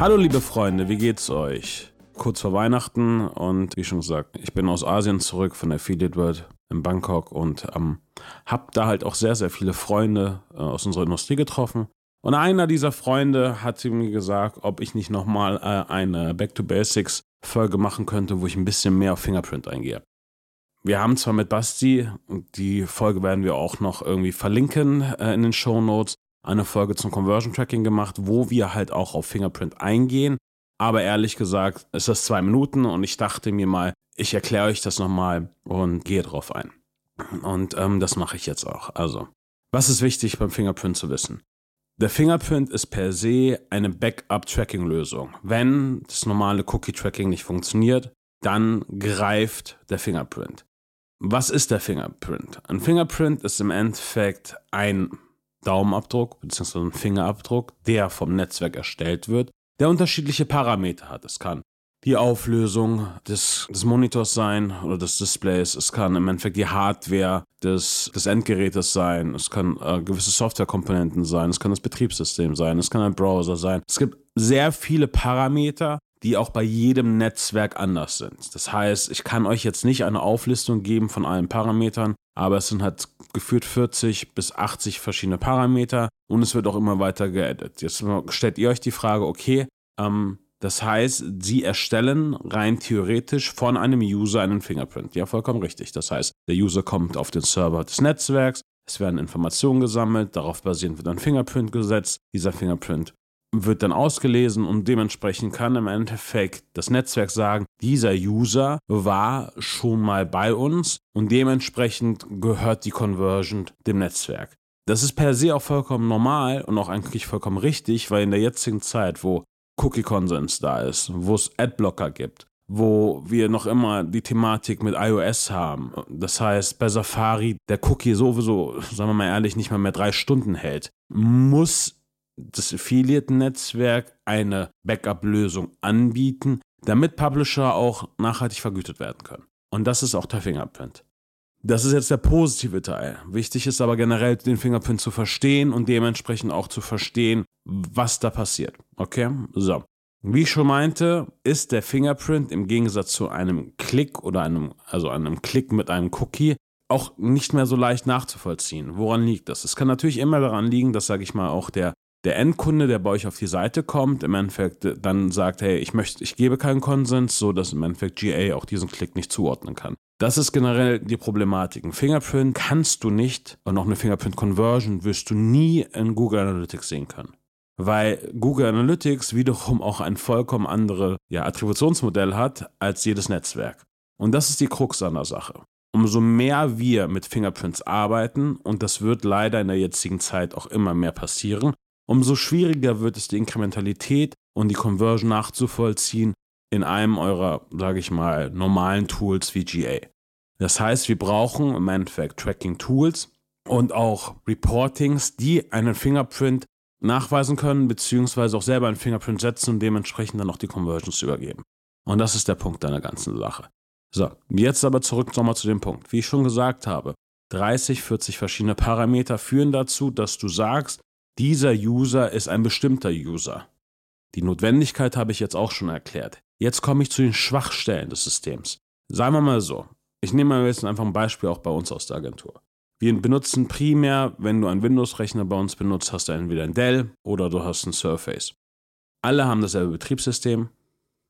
Hallo liebe Freunde, wie geht's euch? Kurz vor Weihnachten und wie schon gesagt, ich bin aus Asien zurück von der Affiliate World in Bangkok und ähm, hab da halt auch sehr, sehr viele Freunde äh, aus unserer Industrie getroffen. Und einer dieser Freunde hat mir gesagt, ob ich nicht nochmal äh, eine Back to Basics Folge machen könnte, wo ich ein bisschen mehr auf Fingerprint eingehe. Wir haben zwar mit Basti, die Folge werden wir auch noch irgendwie verlinken äh, in den Show Notes, eine Folge zum Conversion Tracking gemacht, wo wir halt auch auf Fingerprint eingehen. Aber ehrlich gesagt, ist das zwei Minuten und ich dachte mir mal, ich erkläre euch das nochmal und gehe drauf ein. Und ähm, das mache ich jetzt auch. Also, was ist wichtig beim Fingerprint zu wissen? Der Fingerprint ist per se eine Backup-Tracking-Lösung. Wenn das normale Cookie-Tracking nicht funktioniert, dann greift der Fingerprint. Was ist der Fingerprint? Ein Fingerprint ist im Endeffekt ein Daumenabdruck bzw. ein Fingerabdruck, der vom Netzwerk erstellt wird, der unterschiedliche Parameter hat. Es kann die Auflösung des, des Monitors sein oder des Displays. Es kann im Endeffekt die Hardware des, des Endgerätes sein. Es kann äh, gewisse Softwarekomponenten sein. Es kann das Betriebssystem sein. Es kann ein Browser sein. Es gibt sehr viele Parameter, die auch bei jedem Netzwerk anders sind. Das heißt, ich kann euch jetzt nicht eine Auflistung geben von allen Parametern, aber es sind halt geführt 40 bis 80 verschiedene Parameter und es wird auch immer weiter geedit. Jetzt stellt ihr euch die Frage, okay, ähm, das heißt, sie erstellen rein theoretisch von einem User einen Fingerprint. Ja, vollkommen richtig. Das heißt, der User kommt auf den Server des Netzwerks, es werden Informationen gesammelt, darauf basierend wird ein Fingerprint gesetzt. Dieser Fingerprint wird dann ausgelesen und dementsprechend kann im Endeffekt das Netzwerk sagen, dieser User war schon mal bei uns und dementsprechend gehört die Conversion dem Netzwerk. Das ist per se auch vollkommen normal und auch eigentlich vollkommen richtig, weil in der jetzigen Zeit, wo Cookie-Konsens da ist, wo es Adblocker gibt, wo wir noch immer die Thematik mit iOS haben. Das heißt, bei Safari der Cookie sowieso, sagen wir mal ehrlich, nicht mal mehr drei Stunden hält, muss das Affiliate-Netzwerk eine Backup-Lösung anbieten, damit Publisher auch nachhaltig vergütet werden können. Und das ist auch der Fingerprint. Das ist jetzt der positive Teil. Wichtig ist aber generell, den Fingerprint zu verstehen und dementsprechend auch zu verstehen, was da passiert. Okay? So. Wie ich schon meinte, ist der Fingerprint im Gegensatz zu einem Klick oder einem, also einem Klick mit einem Cookie auch nicht mehr so leicht nachzuvollziehen. Woran liegt das? Es kann natürlich immer daran liegen, dass, sage ich mal, auch der der Endkunde, der bei euch auf die Seite kommt, im Endeffekt dann sagt, hey, ich möchte, ich gebe keinen Konsens, so dass im Endeffekt GA auch diesen Klick nicht zuordnen kann. Das ist generell die Problematik. Ein Fingerprint kannst du nicht und auch eine Fingerprint Conversion wirst du nie in Google Analytics sehen können. Weil Google Analytics wiederum auch ein vollkommen anderes ja, Attributionsmodell hat als jedes Netzwerk. Und das ist die Krux an der Sache. Umso mehr wir mit Fingerprints arbeiten, und das wird leider in der jetzigen Zeit auch immer mehr passieren, umso schwieriger wird es, die Inkrementalität und die Conversion nachzuvollziehen in einem eurer, sage ich mal, normalen Tools wie GA. Das heißt, wir brauchen im Endeffekt Tracking-Tools und auch Reportings, die einen Fingerprint nachweisen können, beziehungsweise auch selber einen Fingerprint setzen und dementsprechend dann auch die Conversions übergeben. Und das ist der Punkt deiner ganzen Sache. So, jetzt aber zurück nochmal zu dem Punkt. Wie ich schon gesagt habe, 30, 40 verschiedene Parameter führen dazu, dass du sagst, dieser User ist ein bestimmter User. Die Notwendigkeit habe ich jetzt auch schon erklärt. Jetzt komme ich zu den Schwachstellen des Systems. Sagen wir mal so. Ich nehme mal jetzt einfach ein Beispiel auch bei uns aus der Agentur. Wir benutzen primär, wenn du einen Windows-Rechner bei uns benutzt, hast du entweder ein Dell oder du hast ein Surface. Alle haben dasselbe Betriebssystem.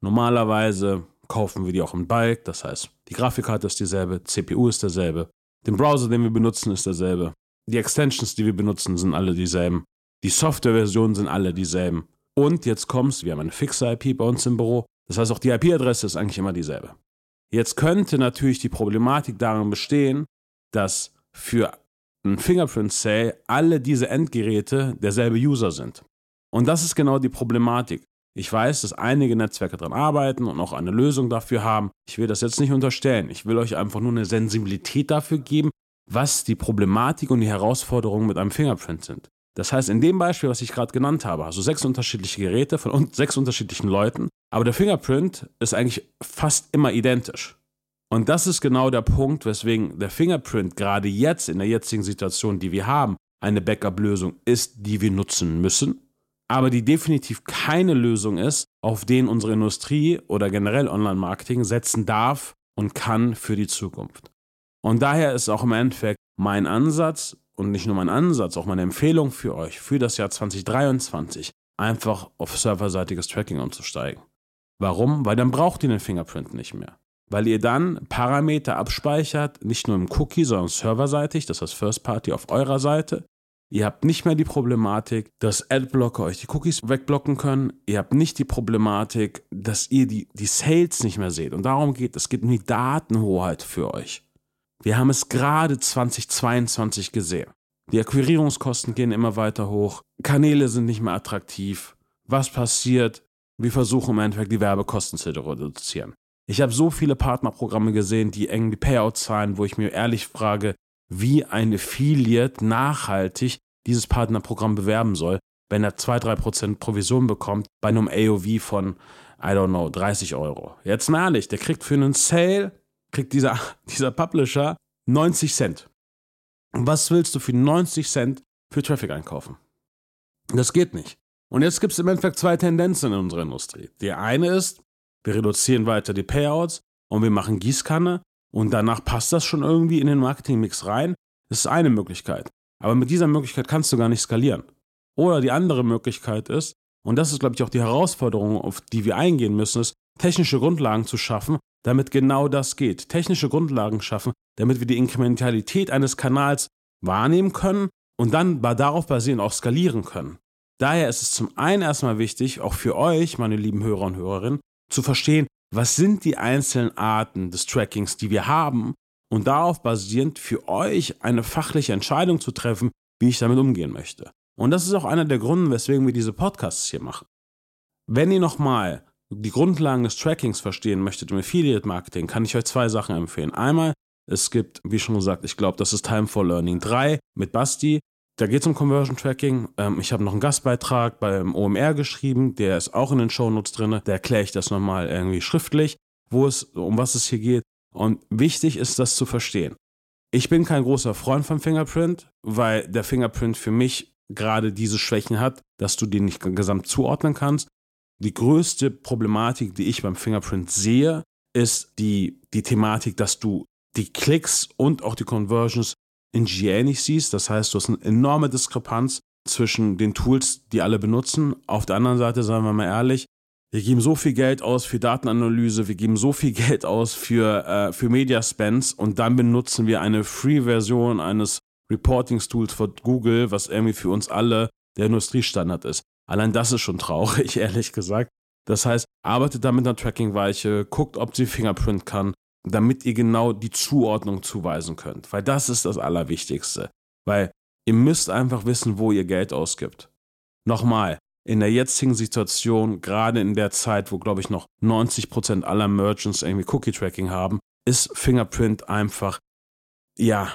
Normalerweise kaufen wir die auch im Bulk, das heißt, die Grafikkarte ist dieselbe, CPU ist derselbe, den Browser, den wir benutzen, ist derselbe. Die Extensions, die wir benutzen, sind alle dieselben. Die Softwareversionen sind alle dieselben. Und jetzt kommst, wir haben eine fixe IP bei uns im Büro. Das heißt, auch die IP-Adresse ist eigentlich immer dieselbe. Jetzt könnte natürlich die Problematik darin bestehen, dass für ein Fingerprint Sale alle diese Endgeräte derselbe User sind. Und das ist genau die Problematik. Ich weiß, dass einige Netzwerke daran arbeiten und auch eine Lösung dafür haben. Ich will das jetzt nicht unterstellen. Ich will euch einfach nur eine Sensibilität dafür geben, was die Problematik und die Herausforderungen mit einem Fingerprint sind. Das heißt, in dem Beispiel, was ich gerade genannt habe, also sechs unterschiedliche Geräte von sechs unterschiedlichen Leuten, aber der Fingerprint ist eigentlich fast immer identisch. Und das ist genau der Punkt, weswegen der Fingerprint gerade jetzt in der jetzigen Situation, die wir haben, eine Backup-Lösung ist, die wir nutzen müssen. aber die definitiv keine Lösung ist, auf den unsere Industrie oder generell Online-Marketing setzen darf und kann für die Zukunft. Und daher ist auch im Endeffekt mein Ansatz und nicht nur mein Ansatz, auch meine Empfehlung für euch für das Jahr 2023, einfach auf serverseitiges Tracking umzusteigen. Warum? Weil dann braucht ihr den Fingerprint nicht mehr. Weil ihr dann Parameter abspeichert, nicht nur im Cookie, sondern serverseitig, das heißt First Party auf eurer Seite. Ihr habt nicht mehr die Problematik, dass Adblocker euch die Cookies wegblocken können. Ihr habt nicht die Problematik, dass ihr die, die Sales nicht mehr seht. Und darum geht es. Es geht um die Datenhoheit für euch. Wir haben es gerade 2022 gesehen. Die Akquirierungskosten gehen immer weiter hoch. Kanäle sind nicht mehr attraktiv. Was passiert? Wir versuchen im Endeffekt die Werbekosten zu reduzieren. Ich habe so viele Partnerprogramme gesehen, die irgendwie Payouts zahlen, wo ich mir ehrlich frage, wie ein Affiliate nachhaltig dieses Partnerprogramm bewerben soll, wenn er 2-3% Provision bekommt bei einem AOV von, I don't know, 30 Euro. Jetzt mal ehrlich, der kriegt für einen Sale, kriegt dieser, dieser Publisher 90 Cent. Was willst du für 90 Cent für Traffic einkaufen? Das geht nicht. Und jetzt gibt es im Endeffekt zwei Tendenzen in unserer Industrie. Die eine ist, wir reduzieren weiter die Payouts und wir machen Gießkanne und danach passt das schon irgendwie in den Marketingmix rein. Das ist eine Möglichkeit. Aber mit dieser Möglichkeit kannst du gar nicht skalieren. Oder die andere Möglichkeit ist, und das ist, glaube ich, auch die Herausforderung, auf die wir eingehen müssen, ist, technische Grundlagen zu schaffen, damit genau das geht. Technische Grundlagen schaffen, damit wir die Inkrementalität eines Kanals wahrnehmen können und dann darauf basierend auch skalieren können. Daher ist es zum einen erstmal wichtig, auch für euch, meine lieben Hörer und Hörerinnen, zu verstehen, was sind die einzelnen Arten des Trackings, die wir haben und darauf basierend für euch eine fachliche Entscheidung zu treffen, wie ich damit umgehen möchte. Und das ist auch einer der Gründe, weswegen wir diese Podcasts hier machen. Wenn ihr nochmal die Grundlagen des Trackings verstehen möchtet im Affiliate Marketing, kann ich euch zwei Sachen empfehlen. Einmal, es gibt, wie schon gesagt, ich glaube, das ist Time for Learning 3 mit Basti. Da geht es um Conversion Tracking. Ähm, ich habe noch einen Gastbeitrag beim OMR geschrieben, der ist auch in den Shownotes drin. Da erkläre ich das nochmal irgendwie schriftlich, wo es, um was es hier geht. Und wichtig ist, das zu verstehen. Ich bin kein großer Freund vom Fingerprint, weil der Fingerprint für mich gerade diese Schwächen hat, dass du den nicht gesamt zuordnen kannst. Die größte Problematik, die ich beim Fingerprint sehe, ist die, die Thematik, dass du die Klicks und auch die Conversions in GA nicht siehst. Das heißt, du hast eine enorme Diskrepanz zwischen den Tools, die alle benutzen. Auf der anderen Seite, sagen wir mal ehrlich, wir geben so viel Geld aus für Datenanalyse, wir geben so viel Geld aus für, äh, für Media Spends und dann benutzen wir eine Free-Version eines Reportings-Tools von Google, was irgendwie für uns alle der Industriestandard ist. Allein das ist schon traurig, ehrlich gesagt. Das heißt, arbeitet da mit einer Tracking-Weiche, guckt, ob sie Fingerprint kann, damit ihr genau die Zuordnung zuweisen könnt. Weil das ist das Allerwichtigste. Weil ihr müsst einfach wissen, wo ihr Geld ausgibt. Nochmal, in der jetzigen Situation, gerade in der Zeit, wo, glaube ich, noch 90% aller Merchants irgendwie Cookie-Tracking haben, ist Fingerprint einfach, ja,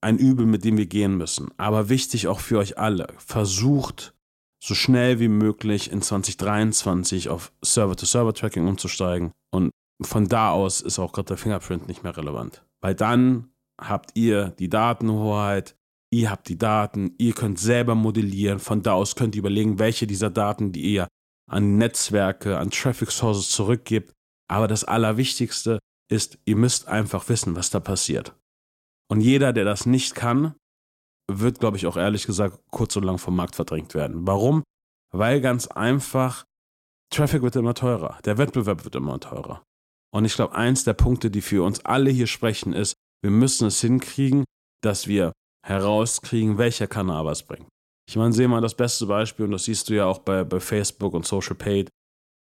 ein Übel, mit dem wir gehen müssen. Aber wichtig auch für euch alle, versucht so schnell wie möglich in 2023 auf Server-to-Server-Tracking umzusteigen und von da aus ist auch gerade der Fingerprint nicht mehr relevant. Weil dann habt ihr die Datenhoheit, ihr habt die Daten, ihr könnt selber modellieren, von da aus könnt ihr überlegen, welche dieser Daten, die ihr an Netzwerke, an Traffic Sources zurückgibt. Aber das Allerwichtigste ist, ihr müsst einfach wissen, was da passiert. Und jeder, der das nicht kann, wird, glaube ich, auch ehrlich gesagt kurz und lang vom Markt verdrängt werden. Warum? Weil ganz einfach, Traffic wird immer teurer, der Wettbewerb wird immer teurer. Und ich glaube, eins der Punkte, die für uns alle hier sprechen, ist, wir müssen es hinkriegen, dass wir herauskriegen, welcher Kanal was bringt. Ich meine, sehe mal das beste Beispiel, und das siehst du ja auch bei, bei Facebook und Social Paid.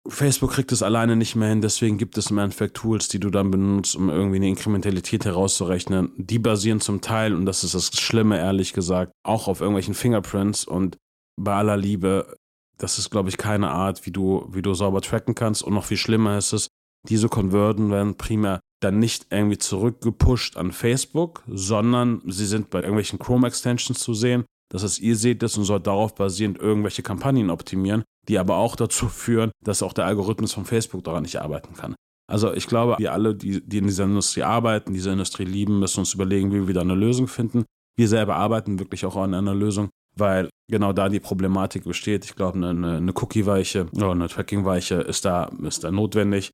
Facebook kriegt es alleine nicht mehr hin, deswegen gibt es im Endeffekt Tools, die du dann benutzt, um irgendwie eine Inkrementalität herauszurechnen. Die basieren zum Teil, und das ist das Schlimme, ehrlich gesagt, auch auf irgendwelchen Fingerprints und bei aller Liebe, das ist, glaube ich, keine Art, wie du, wie du sauber tracken kannst. Und noch viel schlimmer ist es, diese Konverten werden primär dann nicht irgendwie zurückgepusht an Facebook, sondern sie sind bei irgendwelchen Chrome-Extensions zu sehen. Das heißt, ihr seht das und sollt darauf basierend irgendwelche Kampagnen optimieren, die aber auch dazu führen, dass auch der Algorithmus von Facebook daran nicht arbeiten kann. Also ich glaube, wir alle, die, die in dieser Industrie arbeiten, diese Industrie lieben, müssen uns überlegen, wie wir da eine Lösung finden. Wir selber arbeiten wirklich auch an einer Lösung. weil genau da die Problematik besteht. Ich glaube, eine, eine Cookie-Weiche oder eine Tracking-Weiche ist da, ist da notwendig,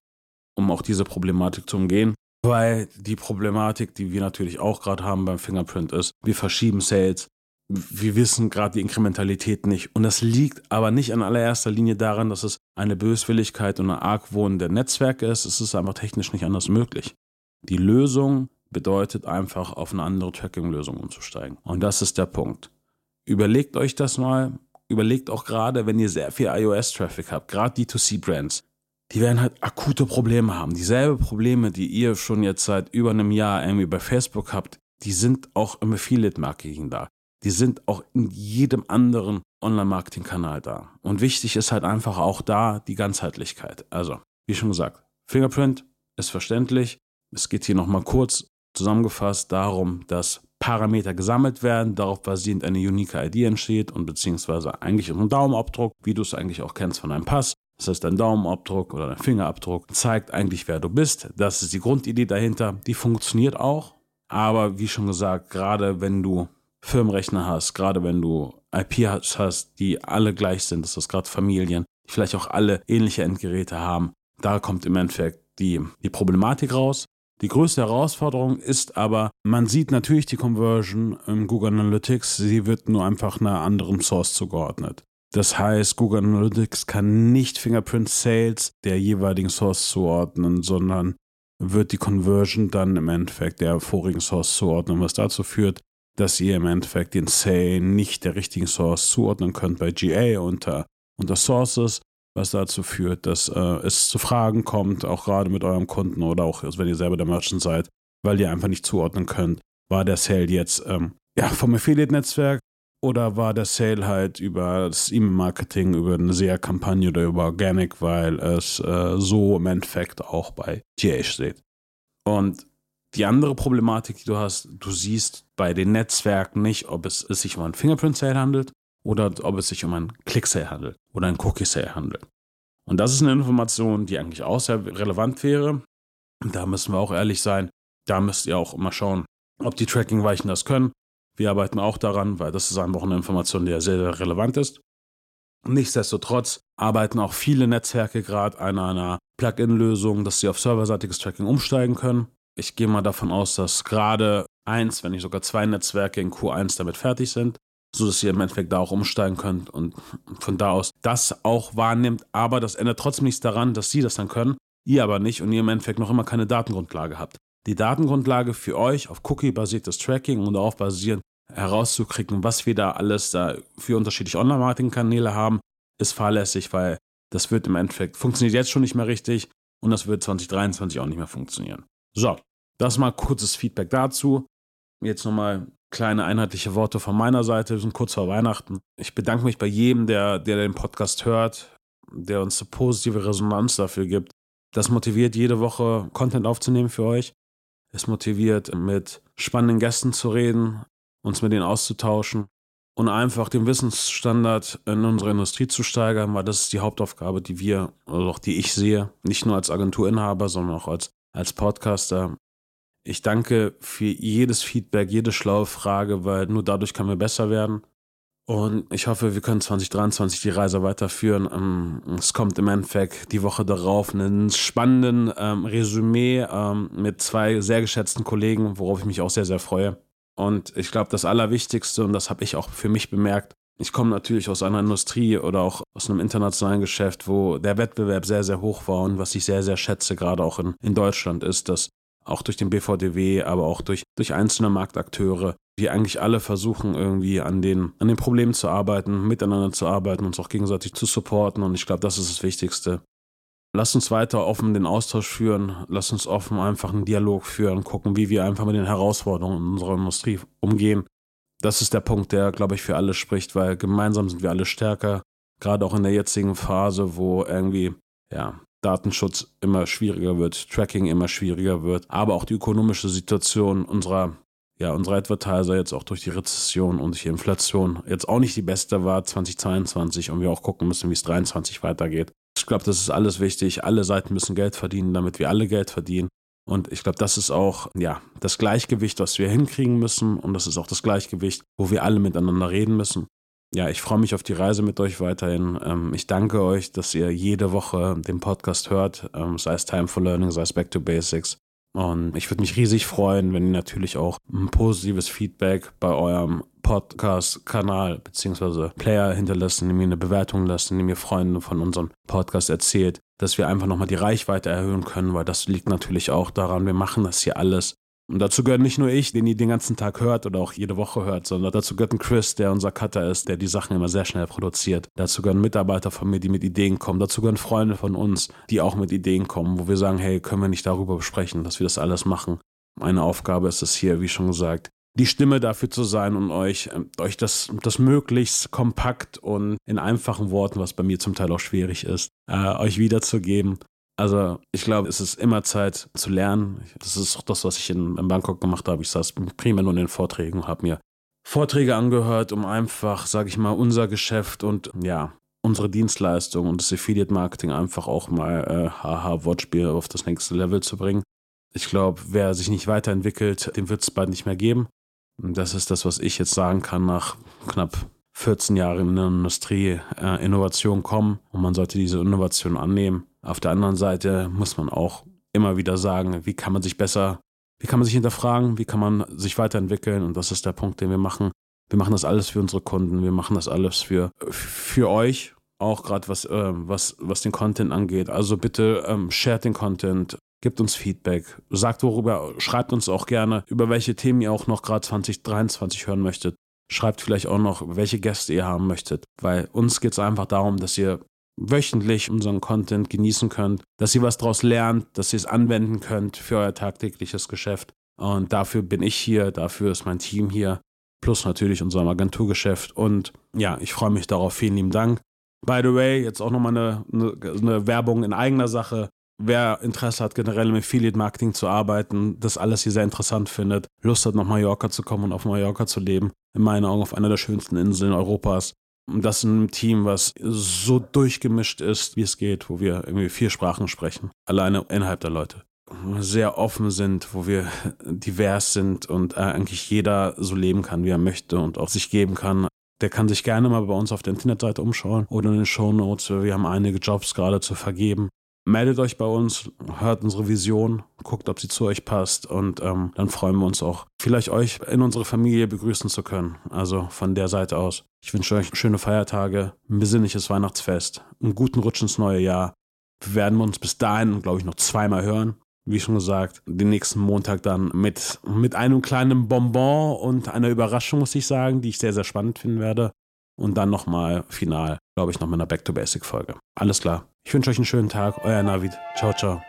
um auch diese Problematik zu umgehen. Weil die Problematik, die wir natürlich auch gerade haben beim Fingerprint ist, wir verschieben Sales, wir wissen gerade die Inkrementalität nicht. Und das liegt aber nicht in allererster Linie daran, dass es eine Böswilligkeit und ein Argwohn der Netzwerke ist. Es ist einfach technisch nicht anders möglich. Die Lösung bedeutet einfach, auf eine andere Tracking-Lösung umzusteigen. Und das ist der Punkt. Überlegt euch das mal. Überlegt auch gerade, wenn ihr sehr viel iOS-Traffic habt, gerade D2C-Brands, die werden halt akute Probleme haben. Dieselbe Probleme, die ihr schon jetzt seit über einem Jahr irgendwie bei Facebook habt, die sind auch im Affiliate-Marketing da die sind auch in jedem anderen Online-Marketing-Kanal da. Und wichtig ist halt einfach auch da die Ganzheitlichkeit. Also, wie schon gesagt, Fingerprint ist verständlich. Es geht hier nochmal kurz zusammengefasst darum, dass Parameter gesammelt werden, darauf basierend eine unique ID entsteht und beziehungsweise eigentlich ein Daumenabdruck, wie du es eigentlich auch kennst von einem Pass. Das heißt, dein Daumenabdruck oder dein Fingerabdruck zeigt eigentlich, wer du bist. Das ist die Grundidee dahinter. Die funktioniert auch. Aber wie schon gesagt, gerade wenn du Firmenrechner hast, gerade wenn du IP hast, die alle gleich sind, das ist gerade Familien, die vielleicht auch alle ähnliche Endgeräte haben, da kommt im Endeffekt die, die Problematik raus. Die größte Herausforderung ist aber, man sieht natürlich die Conversion im Google Analytics, sie wird nur einfach einer anderen Source zugeordnet. Das heißt, Google Analytics kann nicht Fingerprint Sales der jeweiligen Source zuordnen, sondern wird die Conversion dann im Endeffekt der vorigen Source zuordnen, was dazu führt, dass ihr im Endeffekt den Say nicht der richtigen Source zuordnen könnt bei GA unter, unter Sources, was dazu führt, dass äh, es zu Fragen kommt, auch gerade mit eurem Kunden oder auch wenn ihr selber der Merchant seid, weil ihr einfach nicht zuordnen könnt, war der Sale jetzt ähm, ja, vom Affiliate-Netzwerk oder war der Sale halt über das E-Mail-Marketing, über eine SEA-Kampagne oder über Organic, weil es äh, so im Endeffekt auch bei GA steht. Und die andere Problematik, die du hast, du siehst bei den Netzwerken nicht, ob es, es sich um einen Fingerprint-Sale handelt oder ob es sich um einen Click-Sale handelt oder einen Cookie-Sale handelt. Und das ist eine Information, die eigentlich auch sehr relevant wäre. Da müssen wir auch ehrlich sein. Da müsst ihr auch immer schauen, ob die Tracking-Weichen das können. Wir arbeiten auch daran, weil das ist einfach eine Information, die ja sehr, sehr relevant ist. Nichtsdestotrotz arbeiten auch viele Netzwerke gerade an einer Plugin-Lösung, dass sie auf serverseitiges Tracking umsteigen können. Ich gehe mal davon aus, dass gerade eins, wenn nicht sogar zwei Netzwerke in Q1 damit fertig sind, sodass ihr im Endeffekt da auch umsteigen könnt und von da aus das auch wahrnimmt. Aber das ändert trotzdem nichts daran, dass sie das dann können, ihr aber nicht und ihr im Endeffekt noch immer keine Datengrundlage habt. Die Datengrundlage für euch auf Cookie-basiertes Tracking und darauf basierend herauszukriegen, was wir da alles da für unterschiedliche Online-Marketing-Kanäle haben, ist fahrlässig, weil das wird im Endeffekt funktioniert jetzt schon nicht mehr richtig und das wird 2023 auch nicht mehr funktionieren. So, das mal kurzes Feedback dazu. Jetzt nochmal kleine einheitliche Worte von meiner Seite. Wir sind kurz vor Weihnachten. Ich bedanke mich bei jedem, der, der den Podcast hört, der uns eine positive Resonanz dafür gibt. Das motiviert jede Woche Content aufzunehmen für euch. Es motiviert, mit spannenden Gästen zu reden, uns mit denen auszutauschen und einfach den Wissensstandard in unserer Industrie zu steigern, weil das ist die Hauptaufgabe, die wir, oder auch die ich sehe, nicht nur als Agenturinhaber, sondern auch als, als Podcaster. Ich danke für jedes Feedback, jede schlaue Frage, weil nur dadurch können wir besser werden. Und ich hoffe, wir können 2023 die Reise weiterführen. Ähm, es kommt im Endeffekt die Woche darauf einen spannenden ähm, Resümee ähm, mit zwei sehr geschätzten Kollegen, worauf ich mich auch sehr, sehr freue. Und ich glaube, das Allerwichtigste, und das habe ich auch für mich bemerkt, ich komme natürlich aus einer Industrie oder auch aus einem internationalen Geschäft, wo der Wettbewerb sehr, sehr hoch war und was ich sehr, sehr schätze, gerade auch in, in Deutschland, ist, dass auch durch den BVDW, aber auch durch, durch einzelne Marktakteure, die eigentlich alle versuchen, irgendwie an den, an den Problemen zu arbeiten, miteinander zu arbeiten, uns auch gegenseitig zu supporten. Und ich glaube, das ist das Wichtigste. Lass uns weiter offen den Austausch führen, lass uns offen einfach einen Dialog führen, gucken, wie wir einfach mit den Herausforderungen in unserer Industrie umgehen. Das ist der Punkt, der, glaube ich, für alle spricht, weil gemeinsam sind wir alle stärker. Gerade auch in der jetzigen Phase, wo irgendwie, ja, Datenschutz immer schwieriger wird, Tracking immer schwieriger wird, aber auch die ökonomische Situation unserer, ja, unserer Advertiser jetzt auch durch die Rezession und die Inflation jetzt auch nicht die beste war 2022 und wir auch gucken müssen, wie es 2023 weitergeht. Ich glaube, das ist alles wichtig. Alle Seiten müssen Geld verdienen, damit wir alle Geld verdienen. Und ich glaube, das ist auch ja, das Gleichgewicht, was wir hinkriegen müssen. Und das ist auch das Gleichgewicht, wo wir alle miteinander reden müssen. Ja, ich freue mich auf die Reise mit euch weiterhin. Ähm, ich danke euch, dass ihr jede Woche den Podcast hört, ähm, sei es Time for Learning, sei es Back to Basics. Und ich würde mich riesig freuen, wenn ihr natürlich auch ein positives Feedback bei eurem Podcast-Kanal bzw. Player hinterlässt, indem ihr eine Bewertung lasst, indem ihr Freunde von unserem Podcast erzählt, dass wir einfach nochmal die Reichweite erhöhen können, weil das liegt natürlich auch daran, wir machen das hier alles und dazu gehört nicht nur ich, den ihr den ganzen Tag hört oder auch jede Woche hört, sondern dazu gehört ein Chris, der unser Cutter ist, der die Sachen immer sehr schnell produziert. Dazu gehören Mitarbeiter von mir, die mit Ideen kommen. Dazu gehören Freunde von uns, die auch mit Ideen kommen, wo wir sagen, hey, können wir nicht darüber besprechen, dass wir das alles machen. Meine Aufgabe ist es hier, wie schon gesagt, die Stimme dafür zu sein und euch, äh, euch das, das möglichst kompakt und in einfachen Worten, was bei mir zum Teil auch schwierig ist, äh, euch wiederzugeben. Also ich glaube, es ist immer Zeit zu lernen. Das ist auch das, was ich in, in Bangkok gemacht habe. Ich saß primär nur in den Vorträgen und habe mir Vorträge angehört, um einfach, sage ich mal, unser Geschäft und ja, unsere Dienstleistung und das Affiliate Marketing einfach auch mal äh, haha Wortspiel auf das nächste Level zu bringen. Ich glaube, wer sich nicht weiterentwickelt, dem wird es bald nicht mehr geben. Und das ist das, was ich jetzt sagen kann nach knapp 14 Jahren in der Industrie. Äh, Innovation kommen und man sollte diese Innovation annehmen auf der anderen Seite muss man auch immer wieder sagen, wie kann man sich besser, wie kann man sich hinterfragen, wie kann man sich weiterentwickeln und das ist der Punkt, den wir machen. Wir machen das alles für unsere Kunden, wir machen das alles für, für euch, auch gerade was, äh, was, was den Content angeht. Also bitte ähm, shared den Content, gebt uns Feedback, sagt worüber, schreibt uns auch gerne, über welche Themen ihr auch noch gerade 2023 hören möchtet. Schreibt vielleicht auch noch, welche Gäste ihr haben möchtet, weil uns geht es einfach darum, dass ihr wöchentlich unseren Content genießen könnt, dass ihr was daraus lernt, dass ihr es anwenden könnt für euer tagtägliches Geschäft. Und dafür bin ich hier, dafür ist mein Team hier, plus natürlich unserem Agenturgeschäft. Und ja, ich freue mich darauf. Vielen lieben Dank. By the way, jetzt auch nochmal eine, eine, eine Werbung in eigener Sache. Wer Interesse hat, generell im Affiliate Marketing zu arbeiten, das alles hier sehr interessant findet, Lust hat, nach Mallorca zu kommen und auf Mallorca zu leben, in meinen Augen auf einer der schönsten Inseln Europas, und das in einem Team, was so durchgemischt ist, wie es geht, wo wir irgendwie vier Sprachen sprechen. Alleine innerhalb der Leute. Sehr offen sind, wo wir divers sind und äh, eigentlich jeder so leben kann, wie er möchte und auch sich geben kann. Der kann sich gerne mal bei uns auf der Internetseite umschauen oder in den Show Notes. Wir haben einige Jobs gerade zu vergeben meldet euch bei uns, hört unsere Vision, guckt, ob sie zu euch passt und ähm, dann freuen wir uns auch, vielleicht euch in unsere Familie begrüßen zu können. Also von der Seite aus. Ich wünsche euch schöne Feiertage, ein besinnliches Weihnachtsfest, einen guten Rutsch ins neue Jahr. Wir werden uns bis dahin, glaube ich, noch zweimal hören. Wie schon gesagt, den nächsten Montag dann mit, mit einem kleinen Bonbon und einer Überraschung, muss ich sagen, die ich sehr, sehr spannend finden werde. Und dann nochmal final, glaube ich, noch mit einer Back-to-Basic-Folge. Alles klar. Ich wünsche euch einen schönen Tag. Euer Navid. Ciao, ciao.